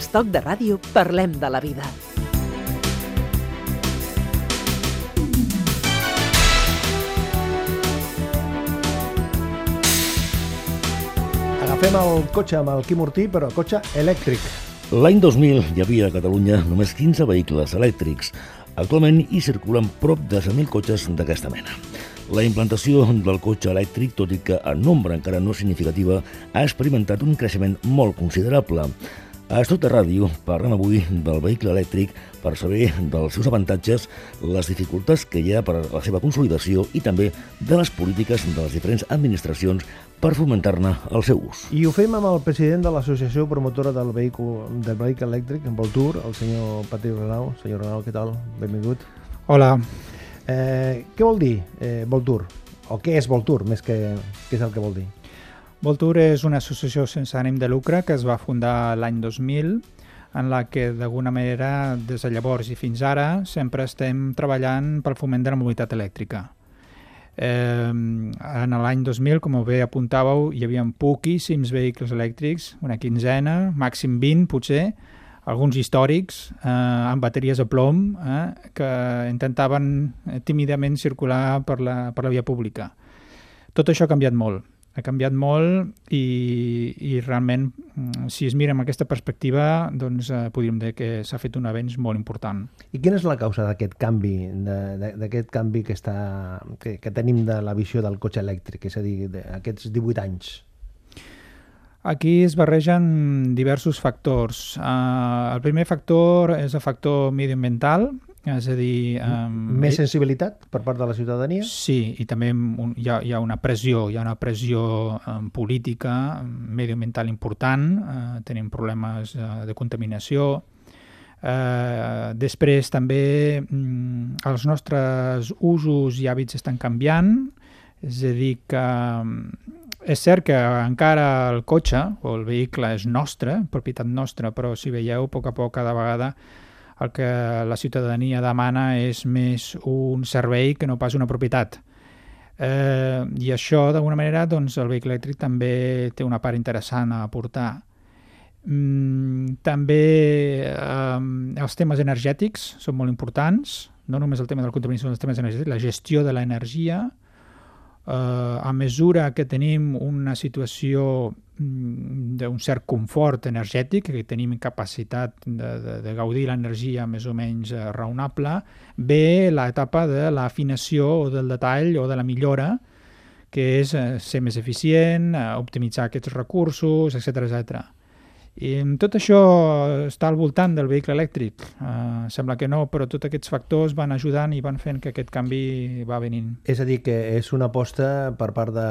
Estoc de ràdio parlem de la vida. Agafem el cotxe amb el Quim Ortí, però cotxe elèctric. L'any 2000 hi havia a Catalunya només 15 vehicles elèctrics. Actualment hi circulen prop de 100.000 cotxes d'aquesta mena. La implantació del cotxe elèctric, tot i que en nombre encara no significativa, ha experimentat un creixement molt considerable. A Estoc de Ràdio parlem avui del vehicle elèctric per saber dels seus avantatges, les dificultats que hi ha per a la seva consolidació i també de les polítiques de les diferents administracions per fomentar-ne el seu ús. I ho fem amb el president de l'Associació Promotora del Vehicle, del vehicle Elèctric, en Voltur, el senyor Patri Renau. Senyor Renau, què tal? Benvingut. Hola. Eh, què vol dir eh, Voltur? O què és Voltur, més que què és el que vol dir? Voltur és una associació sense ànim de lucre que es va fundar l'any 2000 en la que d'alguna manera des de llavors i fins ara sempre estem treballant pel foment de la mobilitat elèctrica. Eh, en l'any 2000, com bé apuntàveu, hi havia poquíssims vehicles elèctrics, una quinzena, màxim 20 potser, alguns històrics eh, amb bateries a plom eh, que intentaven tímidament circular per la, per la via pública. Tot això ha canviat molt ha canviat molt i, i realment, mm, si es mira amb aquesta perspectiva, doncs eh, podríem dir que s'ha fet un avenç molt important. I quina és la causa d'aquest canvi, d'aquest canvi que, està, que, que tenim de la visió del cotxe elèctric, és a dir, d'aquests 18 anys? Aquí es barregen diversos factors. Uh, el primer factor és el factor mediambiental, és a dir... Um, Més sensibilitat per part de la ciutadania? Sí, i també un, hi, ha, hi ha una pressió, hi ha una pressió um, política, medioambiental important, uh, tenim problemes uh, de contaminació, uh, després també um, els nostres usos i hàbits estan canviant, és a dir que um, és cert que encara el cotxe o el vehicle és nostre, propietat nostra, però si veieu, a poc a poc, cada vegada el que la ciutadania demana és més un servei que no pas una propietat. Eh, I això, d'alguna manera, doncs, el vehicle elèctric també té una part interessant a aportar. Mm, també eh, els temes energètics són molt importants, no només el tema de la contaminació, els temes energètics, la gestió de l'energia, eh, a mesura que tenim una situació d'un cert confort energètic, que tenim capacitat de, de, de gaudir l'energia més o menys eh, raonable, ve l'etapa de l'afinació o del detall o de la millora, que és eh, ser més eficient, eh, optimitzar aquests recursos, etc etc. I tot això està al voltant del vehicle elèctric. Uh, sembla que no, però tots aquests factors van ajudant i van fent que aquest canvi va venint. És a dir, que és una aposta per part de,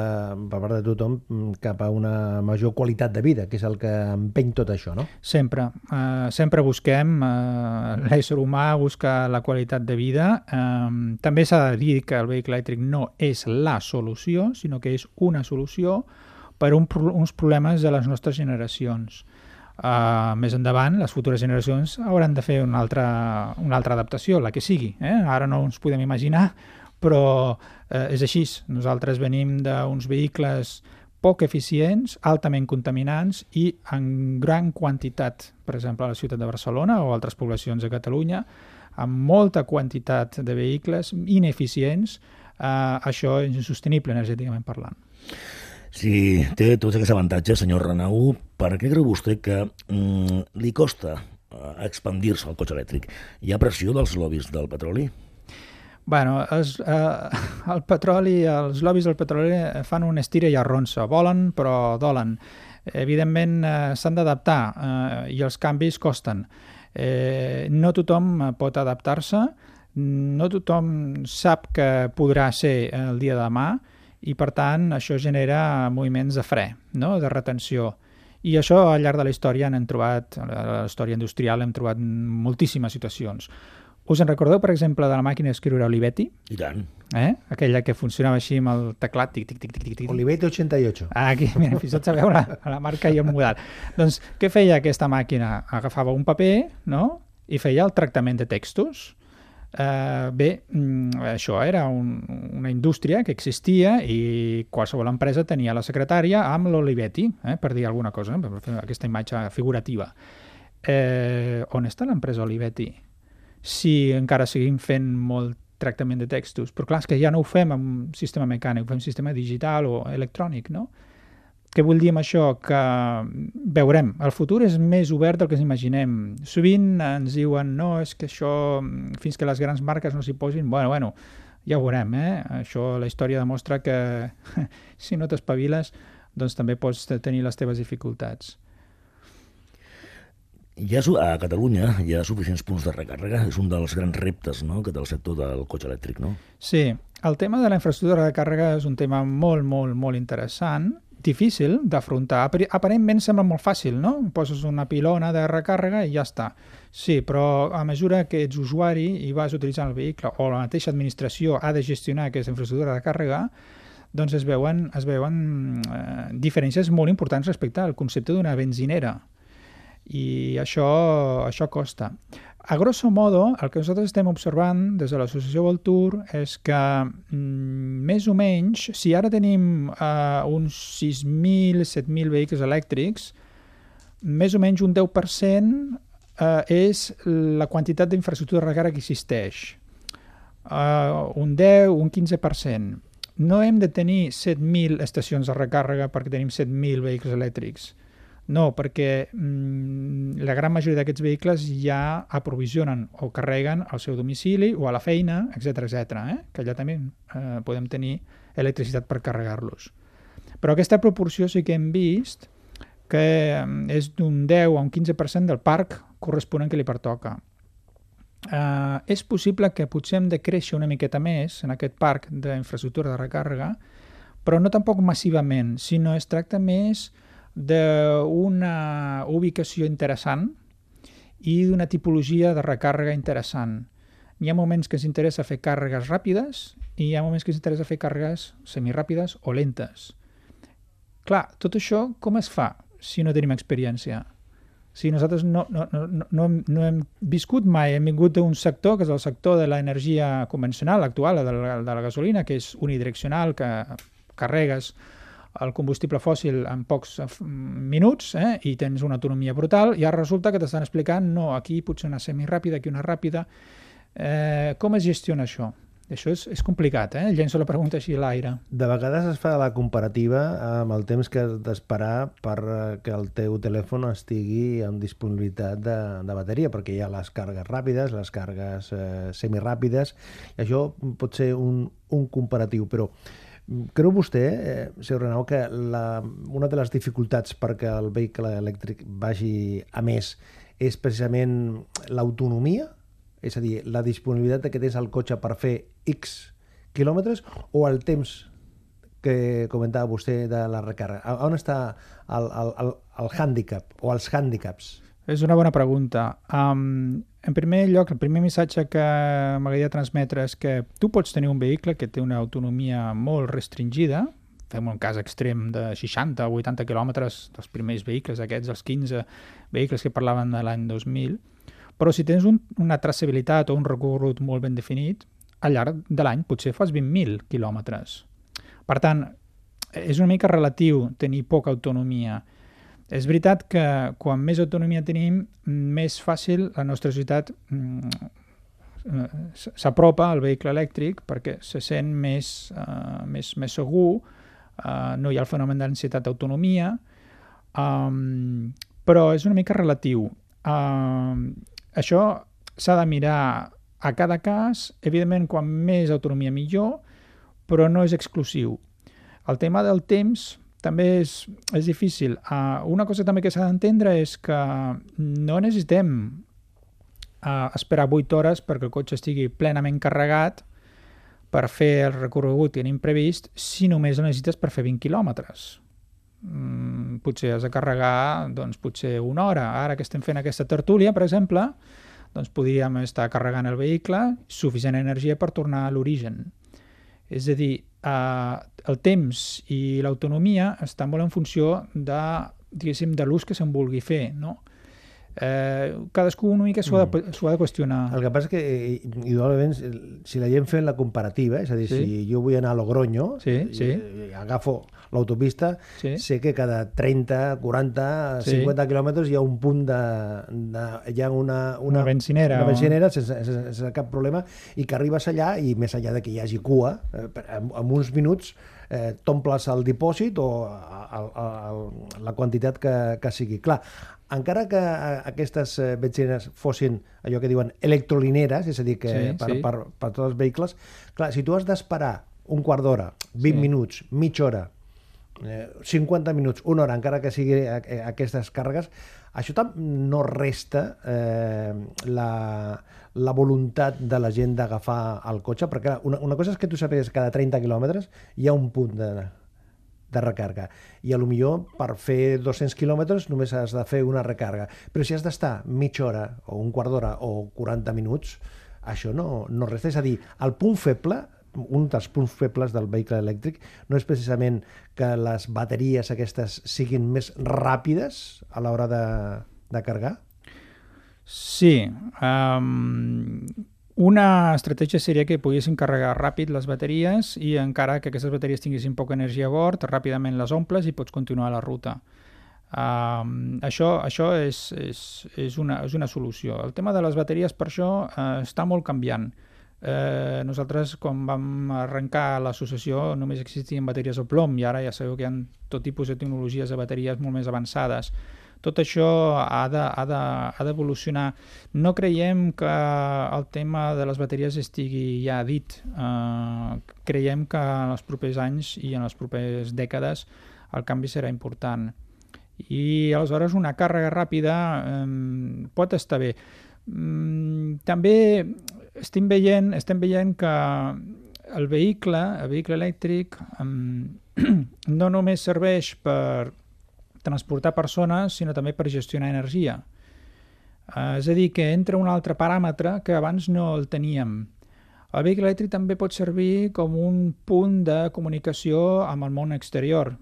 per part de tothom cap a una major qualitat de vida, que és el que empeny tot això, no? Sempre. Uh, sempre busquem, uh, l'ésser humà busca la qualitat de vida. Uh, també s'ha de dir que el vehicle elèctric no és la solució, sinó que és una solució per un, uns problemes de les nostres generacions Uh, més endavant, les futures generacions hauran de fer una altra, una altra adaptació, la que sigui. Eh? Ara no ens podem imaginar, però eh, és així. Nosaltres venim d'uns vehicles poc eficients, altament contaminants i en gran quantitat, per exemple, a la ciutat de Barcelona o altres poblacions de Catalunya, amb molta quantitat de vehicles ineficients, eh, això és insostenible energèticament parlant. Si té tots aquests avantatges, senyor Renau, per què creu vostè que mm, li costa eh, expandir-se el cotxe elèctric? Hi ha pressió dels lobbies del petroli? Bueno, els, eh, el petroli, els lobbies del petroli fan un estira i arronsa. Volen, però dolen. Evidentment, eh, s'han d'adaptar eh, i els canvis costen. Eh, no tothom pot adaptar-se, no tothom sap que podrà ser el dia de demà, i per tant això genera moviments de fre, no? de retenció. I això al llarg de la història n'hem trobat, a la història industrial hem trobat moltíssimes situacions. Us en recordeu, per exemple, de la màquina d'escriure Olivetti? I tant. Eh? Aquella que funcionava així amb el teclat, tic, tic, tic, tic, tic. Olivetti 88. Ah, aquí, mira, fins tot sabeu la, la marca i el model. doncs, què feia aquesta màquina? Agafava un paper, no?, i feia el tractament de textos, Uh, bé, mm, això era un, una indústria que existia i qualsevol empresa tenia la secretària amb l'Olivetti, eh, per dir alguna cosa, per fer aquesta imatge figurativa. eh, on està l'empresa Olivetti? Si encara seguim fent molt tractament de textos. Però clar, és que ja no ho fem amb sistema mecànic, ho fem sistema digital o electrònic, no? Què vull dir amb això? Que veurem, el futur és més obert del que ens imaginem. Sovint ens diuen, no, és que això, fins que les grans marques no s'hi posin, bueno, bueno, ja ho veurem, eh? Això, la història demostra que si no t'espaviles, doncs també pots tenir les teves dificultats. Ha, a Catalunya hi ha suficients punts de recàrrega, és un dels grans reptes no? que té el sector del cotxe elèctric, no? Sí, el tema de la infraestructura de recàrrega és un tema molt, molt, molt interessant, difícil d'afrontar. Aparentment sembla molt fàcil, no? Poses una pilona de recàrrega i ja està. Sí, però a mesura que ets usuari i vas utilitzant el vehicle o la mateixa administració ha de gestionar aquesta infraestructura de càrrega, doncs es veuen, es veuen eh, diferències molt importants respecte al concepte d'una benzinera i això, això costa. A grosso modo, el que nosaltres estem observant des de l'associació Voltur és que mm, més o menys, si ara tenim uh, uns 6.000, 7.000 vehicles elèctrics, més o menys un 10% uh, és la quantitat d'infraestructura de recàrrega que existeix. Uh, un 10, un 15%. No hem de tenir 7.000 estacions de recàrrega perquè tenim 7.000 vehicles elèctrics no, perquè mm, la gran majoria d'aquests vehicles ja aprovisionen o carreguen al seu domicili o a la feina, etc etc. eh? que allà també eh, podem tenir electricitat per carregar-los. Però aquesta proporció sí que hem vist que mm, és d'un 10 a un 15% del parc corresponent que li pertoca. Eh, és possible que potser hem de créixer una miqueta més en aquest parc d'infraestructura de recàrrega, però no tampoc massivament, sinó es tracta més d'una ubicació interessant i d'una tipologia de recàrrega interessant. Hi ha moments que ens interessa fer càrregues ràpides i hi ha moments que ens interessa fer càrregues semiràpides o lentes. Clar, tot això com es fa si no tenim experiència? Si nosaltres no, no, no, no, hem, no hem viscut mai, hem vingut d'un sector que és el sector de l'energia convencional actual, de la, de la gasolina, que és unidireccional, que carregues el combustible fòssil en pocs eh, minuts eh, i tens una autonomia brutal i ara resulta que t'estan explicant no, aquí potser una semiràpida, aquí una ràpida. Eh, com es gestiona això? Això és, és complicat, eh? Llenço la pregunta així a l'aire. De vegades es fa la comparativa amb el temps que has d'esperar per eh, que el teu telèfon estigui amb disponibilitat de, de bateria, perquè hi ha les càrregues ràpides, les càrregues eh, semiràpides, i això pot ser un, un comparatiu, però Creu vostè, eh, senyor Renau, que la, una de les dificultats perquè el vehicle elèctric vagi a més és precisament l'autonomia? És a dir, la disponibilitat que tens al cotxe per fer X quilòmetres o el temps que comentava vostè de la recàrrega? On està el, el, el, el hàndicap o els hàndicaps? És una bona pregunta. Um, en primer lloc, el primer missatge que m'agradaria transmetre és que tu pots tenir un vehicle que té una autonomia molt restringida, fem un cas extrem de 60 o 80 quilòmetres dels primers vehicles aquests, els 15 vehicles que parlaven de l'any 2000, però si tens un, una traçabilitat o un recorregut molt ben definit, al llarg de l'any potser fas 20.000 quilòmetres. Per tant, és una mica relatiu tenir poca autonomia. És veritat que quan més autonomia tenim, més fàcil la nostra societat mm, eh, s'apropa al vehicle elèctric perquè se sent més, uh, més, més segur, uh, no hi ha el fenomen d'ansietat d'autonomia, um, però és una mica relatiu. Uh, això s'ha de mirar a cada cas, evidentment, quan més autonomia millor, però no és exclusiu. El tema del temps també és, és difícil. Uh, una cosa també que s'ha d'entendre és que no necessitem uh, esperar 8 hores perquè el cotxe estigui plenament carregat per fer el recorregut que tenim previst si només el necessites per fer 20 quilòmetres. Mm, potser has de carregar doncs, potser una hora. Ara que estem fent aquesta tertúlia, per exemple, doncs podríem estar carregant el vehicle, suficient energia per tornar a l'origen. És a dir, eh, el temps i l'autonomia estan molt en funció de, de l'ús que se'n vulgui fer, no? Eh, cadascú una mica s'ho ha, de, s'ho ha de qüestionar. El que passa és que, eh, indudablement, si la gent fent la comparativa, és a dir, Sí. si jo vull anar a Logroño, Sí, i- sí. i agafo l'autopista, Sí. sé que cada 30, 40, Sí. 50 quilòmetres hi ha un punt de... de hi ha una, Una benzinera Una o- benzinera sense, sense, sense cap problema i que arribes allà i més allà de que hi hagi cua, eh, en, en uns minuts eh, t'omples el dipòsit o el, el, la quantitat que, que sigui. Clar, encara que eh, aquestes eh, benzineres fossin allò que diuen electrolineres, és a dir, que Sí, per, sí. per, per tots els vehicles, clar, si tu has d'esperar un quart d'hora, 20 Sí. minuts, mitja hora, eh, 50 minuts, una hora, encara que sigui aquestes càrregues, això no resta eh, la, la voluntat de la gent d'agafar el cotxe, perquè clar, una, una cosa és que tu sàpigues que cada 30 quilòmetres hi ha un punt de, de recarga. I a lo millor per fer 200 quilòmetres només has de fer una recarga. Però si has d'estar mitja hora o un quart d'hora o 40 minuts, això no, no resta. És a dir, el punt feble un dels punts febles del vehicle elèctric no és precisament que les bateries aquestes siguin més ràpides a l'hora de, de carregar? Sí. Um, una estratègia seria que poguessin carregar ràpid les bateries i encara que aquestes bateries tinguessin poca energia a bord, ràpidament les omples i pots continuar la ruta. Um, això això és, és, és, una, és una solució. El tema de les bateries, per això, uh, està molt canviant. Eh, nosaltres, quan vam arrencar l'associació, només existien bateries al plom i ara ja sabeu que hi ha tot tipus de tecnologies de bateries molt més avançades. Tot això ha de- ha de- ha d'evolucionar. De, no creiem que el tema de les bateries estigui ja dit. Eh, creiem que en els propers anys i en les properes dècades el canvi serà important. I aleshores una càrrega ràpida pot estar bé. Mm, també estem veient, estem veient que el vehicle, el vehicle elèctric, no només serveix per transportar persones, sinó també per gestionar energia. Uh, és a dir, que entra un altre paràmetre que abans no el teníem. El vehicle elèctric també pot servir com un punt de comunicació amb el món exterior.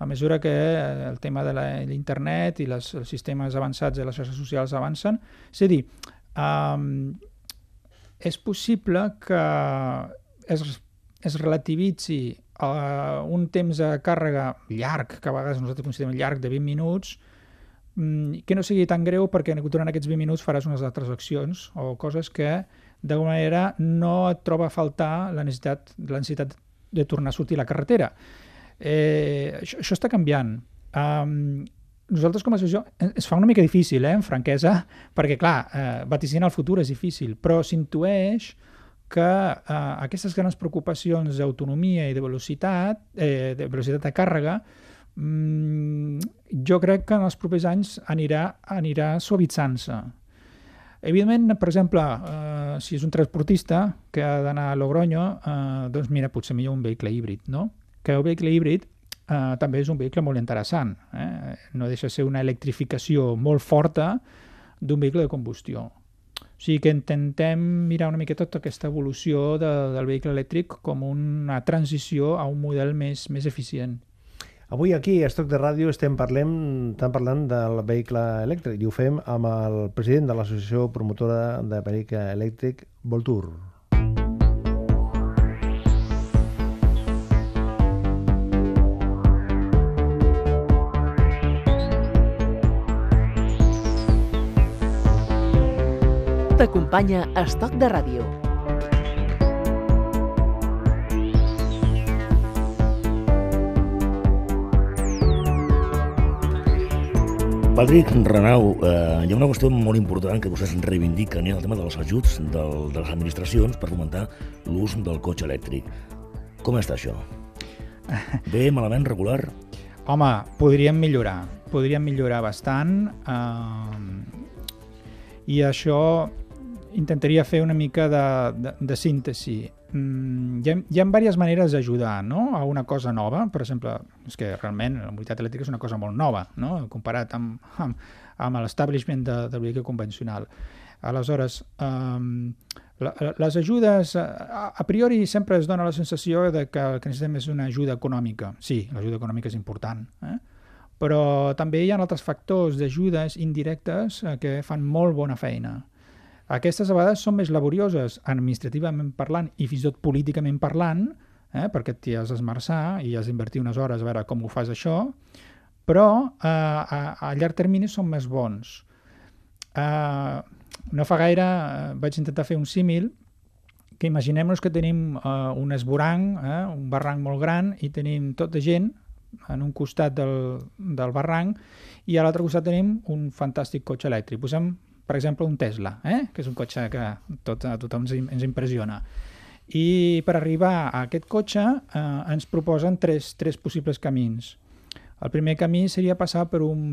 A mesura que eh, el tema de l'internet i les, els sistemes avançats de les xarxes socials avancen, és a dir, um, és possible que es, es relativitzi uh, un temps de càrrega llarg, que a vegades nosaltres considerem llarg, de 20 minuts, mm, que no sigui tan greu perquè durant aquests 20 minuts faràs unes altres accions o coses que d'alguna manera no et troba a faltar la necessitat, la necessitat de tornar a sortir a la carretera. Eh, això, això està canviant. Um, nosaltres com a associació eh, es fa una mica difícil, eh, en franquesa, perquè clar, eh, vaticinar el futur és difícil, però s'intueix que eh, aquestes grans preocupacions d'autonomia i de velocitat, eh, de velocitat de càrrega, mm, jo crec que en els propers anys anirà, anirà suavitzant-se. Evidentment, per exemple, eh, si és un transportista que ha d'anar a Logroño, eh, doncs mira, potser millor un vehicle híbrid, no? Que el vehicle híbrid eh, també és un vehicle molt interessant. Eh? No deixa de ser una electrificació molt forta d'un vehicle de combustió. O sigui que intentem mirar una mica tota aquesta evolució de, del vehicle elèctric com una transició a un model més, més eficient. Avui aquí, a Estoc de Ràdio, estem parlem, estem parlant del vehicle elèctric i ho fem amb el president de l'Associació Promotora de Vehicle Elèctric, Voltur. T'acompanya Estoc de Ràdio. Patrick Renau, eh, hi ha una qüestió molt important que vostès reivindiquen, eh, el tema dels ajuts del, de les administracions per fomentar l'ús del cotxe elèctric. Com està això? Bé, malament, regular? Home, podríem millorar, podríem millorar bastant eh, i això intentaria fer una mica de, de, de síntesi. Mm, hi, ha, hi ha diverses maneres d'ajudar no? a una cosa nova, per exemple, és que realment la mobilitat elèctrica és una cosa molt nova, no? comparat amb, amb, amb l'establishment de, del vehicle convencional. Aleshores, um, les ajudes, a, a priori sempre es dona la sensació de que el que necessitem és una ajuda econòmica. Sí, l'ajuda econòmica és important, eh? però també hi ha altres factors d'ajudes indirectes eh, que fan molt bona feina. Aquestes a vegades són més laborioses administrativament parlant i fins i tot políticament parlant, eh, perquè t'hi has d'esmerçar i has d'invertir unes hores a veure com ho fas això, però eh, a, a llarg termini són més bons. Eh, no fa gaire eh, vaig intentar fer un símil que imaginem-nos que tenim uh, un esborang, eh, un barranc molt gran, i tenim tota gent en un costat del, del barranc i a l'altre costat tenim un fantàstic cotxe elèctric. Posem, per exemple, un Tesla, eh? que és un cotxe que tot, a tothom ens, impressiona. I per arribar a aquest cotxe eh, ens proposen tres, tres possibles camins. El primer camí seria passar per un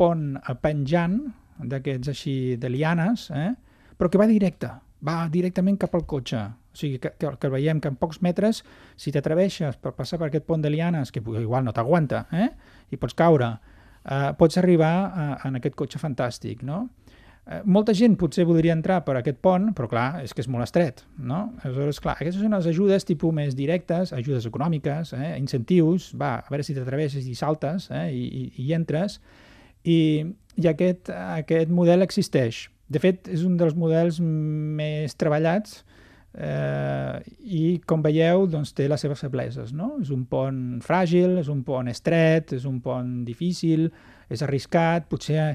pont penjant, d'aquests així de lianes, eh? però que va directe, va directament cap al cotxe. O sigui, que, que, que veiem que en pocs metres, si t'atreveixes per passar per aquest pont de lianes, que igual no t'aguanta, eh? i pots caure, eh, pots arribar a, en aquest cotxe fantàstic, no? Eh, molta gent potser voldria entrar per aquest pont, però clar, és que és molt estret, no? Aleshores, clar, aquestes són les ajudes tipus més directes, ajudes econòmiques, eh? incentius, va, a veure si t'atreveixes i saltes eh? I, i, i entres, i, i aquest, aquest model existeix. De fet, és un dels models més treballats eh, i, com veieu, doncs, té les seves febleses. No? És un pont fràgil, és un pont estret, és un pont difícil, és arriscat, potser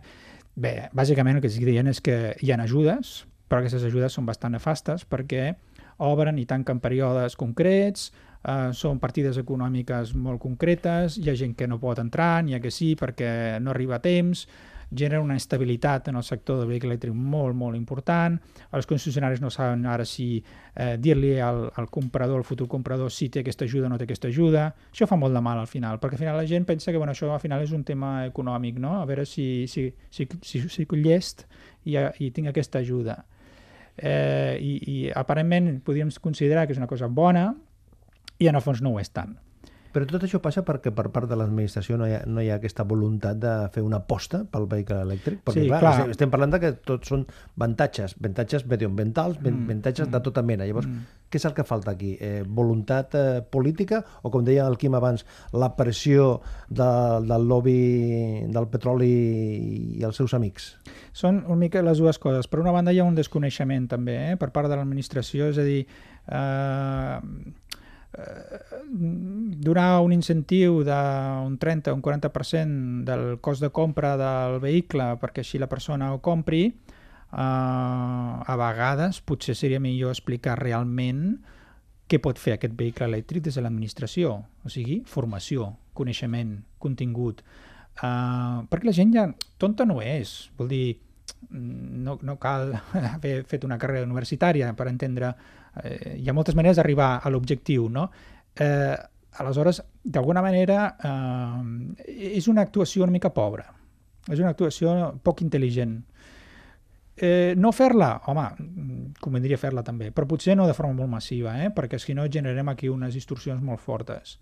Bé, bàsicament el que estic dient és que hi ha ajudes, però aquestes ajudes són bastant nefastes perquè obren i tanquen períodes concrets, eh, són partides econòmiques molt concretes, hi ha gent que no pot entrar, n'hi ha que sí perquè no arriba a temps, genera una estabilitat en el sector del vehicle elèctric molt, molt important. Els concessionaris no saben ara si eh, dir-li al, al comprador, al futur comprador, si té aquesta ajuda o no té aquesta ajuda. Això fa molt de mal al final, perquè al final la gent pensa que bueno, això al final és un tema econòmic, no? a veure si, si, si, si, si llest i, i tinc aquesta ajuda. Eh, i, I aparentment podríem considerar que és una cosa bona i en el fons no ho és tant. Però tot això passa perquè per part de l'administració no, hi ha, no hi ha aquesta voluntat de fer una aposta pel vehicle elèctric? Perquè, sí, clar, clar. estem parlant de que tots són avantatges, avantatges mediambientals, mm, avantatges mm, de tota mena. Llavors, mm. què és el que falta aquí? Eh, voluntat eh, política o, com deia el Quim abans, la pressió de, del lobby del petroli i els seus amics? Són una mica les dues coses. Per una banda hi ha un desconeixement també eh, per part de l'administració, és a dir, eh, donar un incentiu d'un 30 o un 40% del cost de compra del vehicle perquè així la persona ho compri, eh, a vegades potser seria millor explicar realment què pot fer aquest vehicle elèctric des de l'administració, o sigui, formació, coneixement, contingut, eh, perquè la gent ja tonta no és, vol dir, no, no cal haver fet una carrera universitària per entendre eh, hi ha moltes maneres d'arribar a l'objectiu, no? Eh, aleshores, d'alguna manera, eh, és una actuació una mica pobra, és una actuació poc intel·ligent. Eh, no fer-la, home, convendria fer-la també, però potser no de forma molt massiva, eh? perquè si no generarem aquí unes distorsions molt fortes.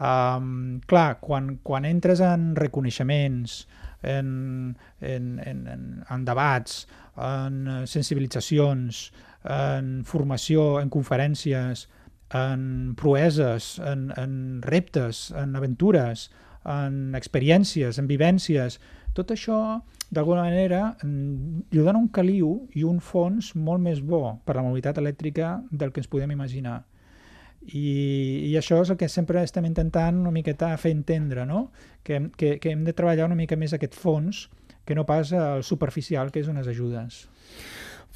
Um, clar, quan, quan entres en reconeixements, en, en, en, en, debats, en sensibilitzacions, en formació, en conferències, en proeses, en, en reptes, en aventures, en experiències, en vivències, tot això, d'alguna manera, li dona un caliu i un fons molt més bo per a la mobilitat elèctrica del que ens podem imaginar. I, i això és el que sempre estem intentant una miqueta fer entendre, no? que, que, que hem de treballar una mica més aquest fons que no pas el superficial, que és unes ajudes.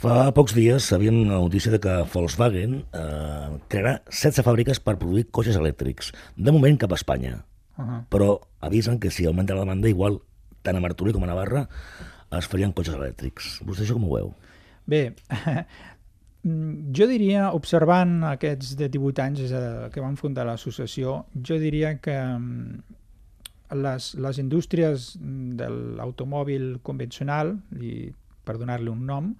Fa pocs dies sabíem la notícia de que Volkswagen eh, crearà 16 fàbriques per produir cotxes elèctrics, de moment cap a Espanya. Uh -huh. Però avisen que si augmenta la demanda, igual, tant a Martorell com a Navarra, es farien cotxes elèctrics. Vostè això com ho veu? Bé, jo diria, observant aquests de 18 anys que van fundar l'associació, jo diria que mm, les, les indústries de l'automòbil convencional, i per donar-li un nom,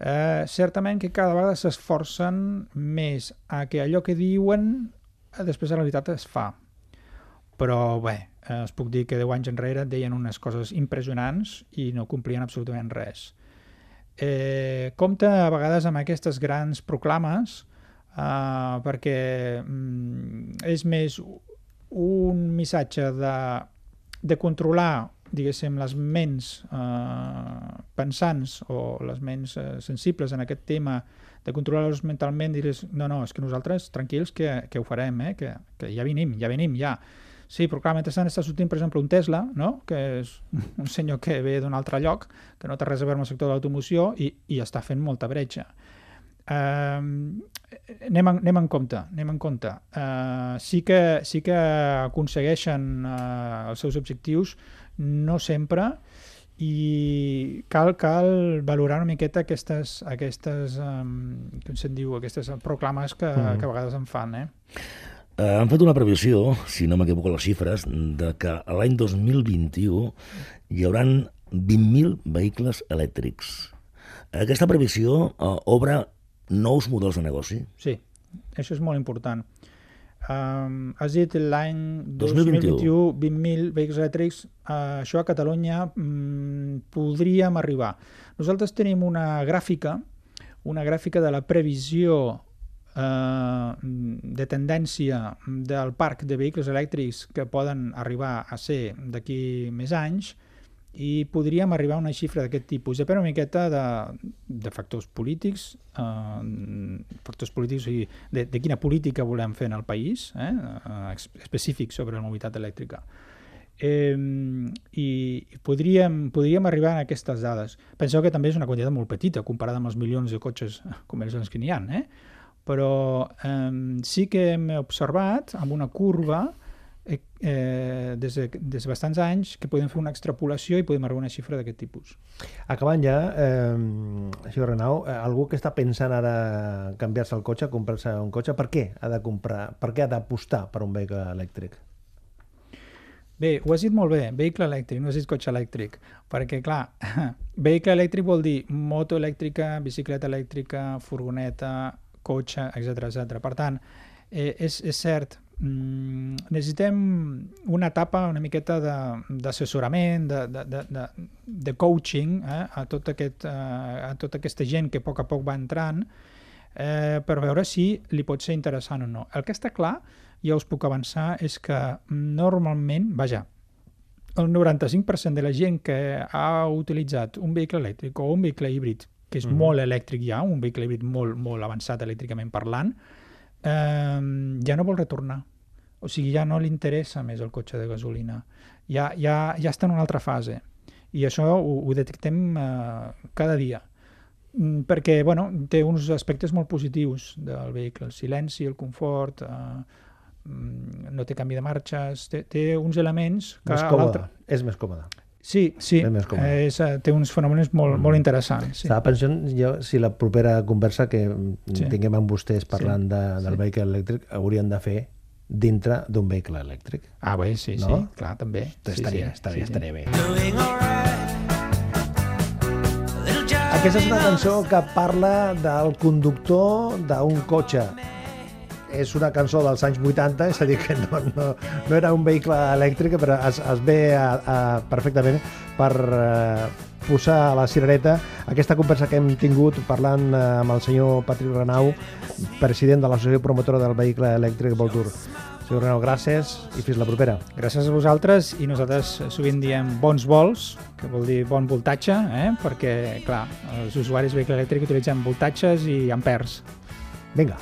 eh, certament que cada vegada s'esforcen més a que allò que diuen eh, després de la veritat es fa. Però bé, eh, es puc dir que 10 anys enrere deien unes coses impressionants i no complien absolutament res. Eh, compta a vegades amb aquestes grans proclames eh, perquè mm, és més un missatge de de controlar diguéssim, les ments eh, pensants o les ments eh, sensibles en aquest tema de controlar-los mentalment dir no, no, és que nosaltres, tranquils, que, que ho farem, eh? que, que ja venim, ja venim, ja. Sí, però clar, mentrestant està sortint, per exemple, un Tesla, no? que és un senyor que ve d'un altre lloc, que no té res a veure amb el sector de l'automoció i, i està fent molta bretxa. Uh, anem, en, anem en compte, anem en compte. Uh, sí, que, sí que aconsegueixen uh, els seus objectius, no sempre, i cal, cal valorar una miqueta aquestes, aquestes um, com se'n diu, aquestes proclames que, mm. que a vegades en fan. Eh? Uh, han fet una previsió, si no m'equivoco les xifres, de que l'any 2021 hi hauran 20.000 vehicles elèctrics. Aquesta previsió uh, obre nous models de negoci? Sí, això és molt important. Um, has dit l'any 2021, 20.000 vehicles elèctrics, uh, això a Catalunya um, podríem arribar. Nosaltres tenim una gràfica, una gràfica de la previsió de tendència del parc de vehicles elèctrics que poden arribar a ser d'aquí més anys, i podríem arribar a una xifra d'aquest tipus. Depèn una miqueta de, de factors polítics, eh, factors polítics, o sigui, de, de quina política volem fer en el país, eh, eh específic sobre la mobilitat elèctrica. Eh, i, i podríem, podríem arribar a aquestes dades. Penseu que també és una quantitat molt petita comparada amb els milions de cotxes comercials que n'hi ha, eh? Però eh, sí que hem observat amb una curva eh, eh, des, de, des de bastants anys que podem fer una extrapolació i podem arribar a una xifra d'aquest tipus. Acabant ja, eh, això Renau, eh, algú que està pensant ara canviar-se el cotxe, comprar-se un cotxe, per què ha de comprar, per què ha d'apostar per un vehicle elèctric? Bé, ho has dit molt bé, vehicle elèctric, no has dit cotxe elèctric, perquè, clar, vehicle elèctric vol dir moto elèctrica, bicicleta elèctrica, furgoneta, cotxe, etc etc. Per tant, eh, és, és cert, mm, necessitem una etapa una miqueta d'assessorament, de, de, de, de, de coaching eh, a, tot aquest, eh, a tota aquesta gent que a poc a poc va entrant eh, per veure si li pot ser interessant o no. El que està clar, ja us puc avançar, és que normalment, vaja, el 95% de la gent que ha utilitzat un vehicle elèctric o un vehicle híbrid, que és mm -hmm. molt elèctric ja, un vehicle híbrid molt, molt avançat elèctricament parlant, eh, ja no vol retornar. O sigui, ja no li interessa més el cotxe de gasolina. Ja, ja, ja està en una altra fase. I això ho, ho detectem eh, cada dia. Mm, perquè bueno, té uns aspectes molt positius del vehicle, el silenci, el confort, eh, mm, no té canvi de marxes, té, té uns elements que... Més còmode, és més còmode. Sí, sí, més és, eh, té uns fenòmens molt, mm. molt interessants. Sí. Estava pensant jo, si la propera conversa que sí. tinguem amb vostès parlant sí. de, del sí. vehicle elèctric haurien de fer dintre d'un vehicle elèctric. Ah, bé, sí, no? sí, clar, també. Sí, estaria, sí, estaria, sí, estaria sí. bé. Aquesta és una cançó que parla del conductor d'un cotxe és una cançó dels anys 80, és a dir, que no, no, no era un vehicle elèctric, però es, es ve a, a, perfectament per eh, posar a la cirereta aquesta conversa que hem tingut parlant eh, amb el senyor Patrick Renau, president de l'associació promotora del vehicle elèctric Voltur. Senyor Renau, gràcies i fins la propera. Gràcies a vosaltres i nosaltres sovint diem bons vols, que vol dir bon voltatge, eh? perquè, clar, els usuaris de vehicle elèctric utilitzen voltatges i ampers. Vinga.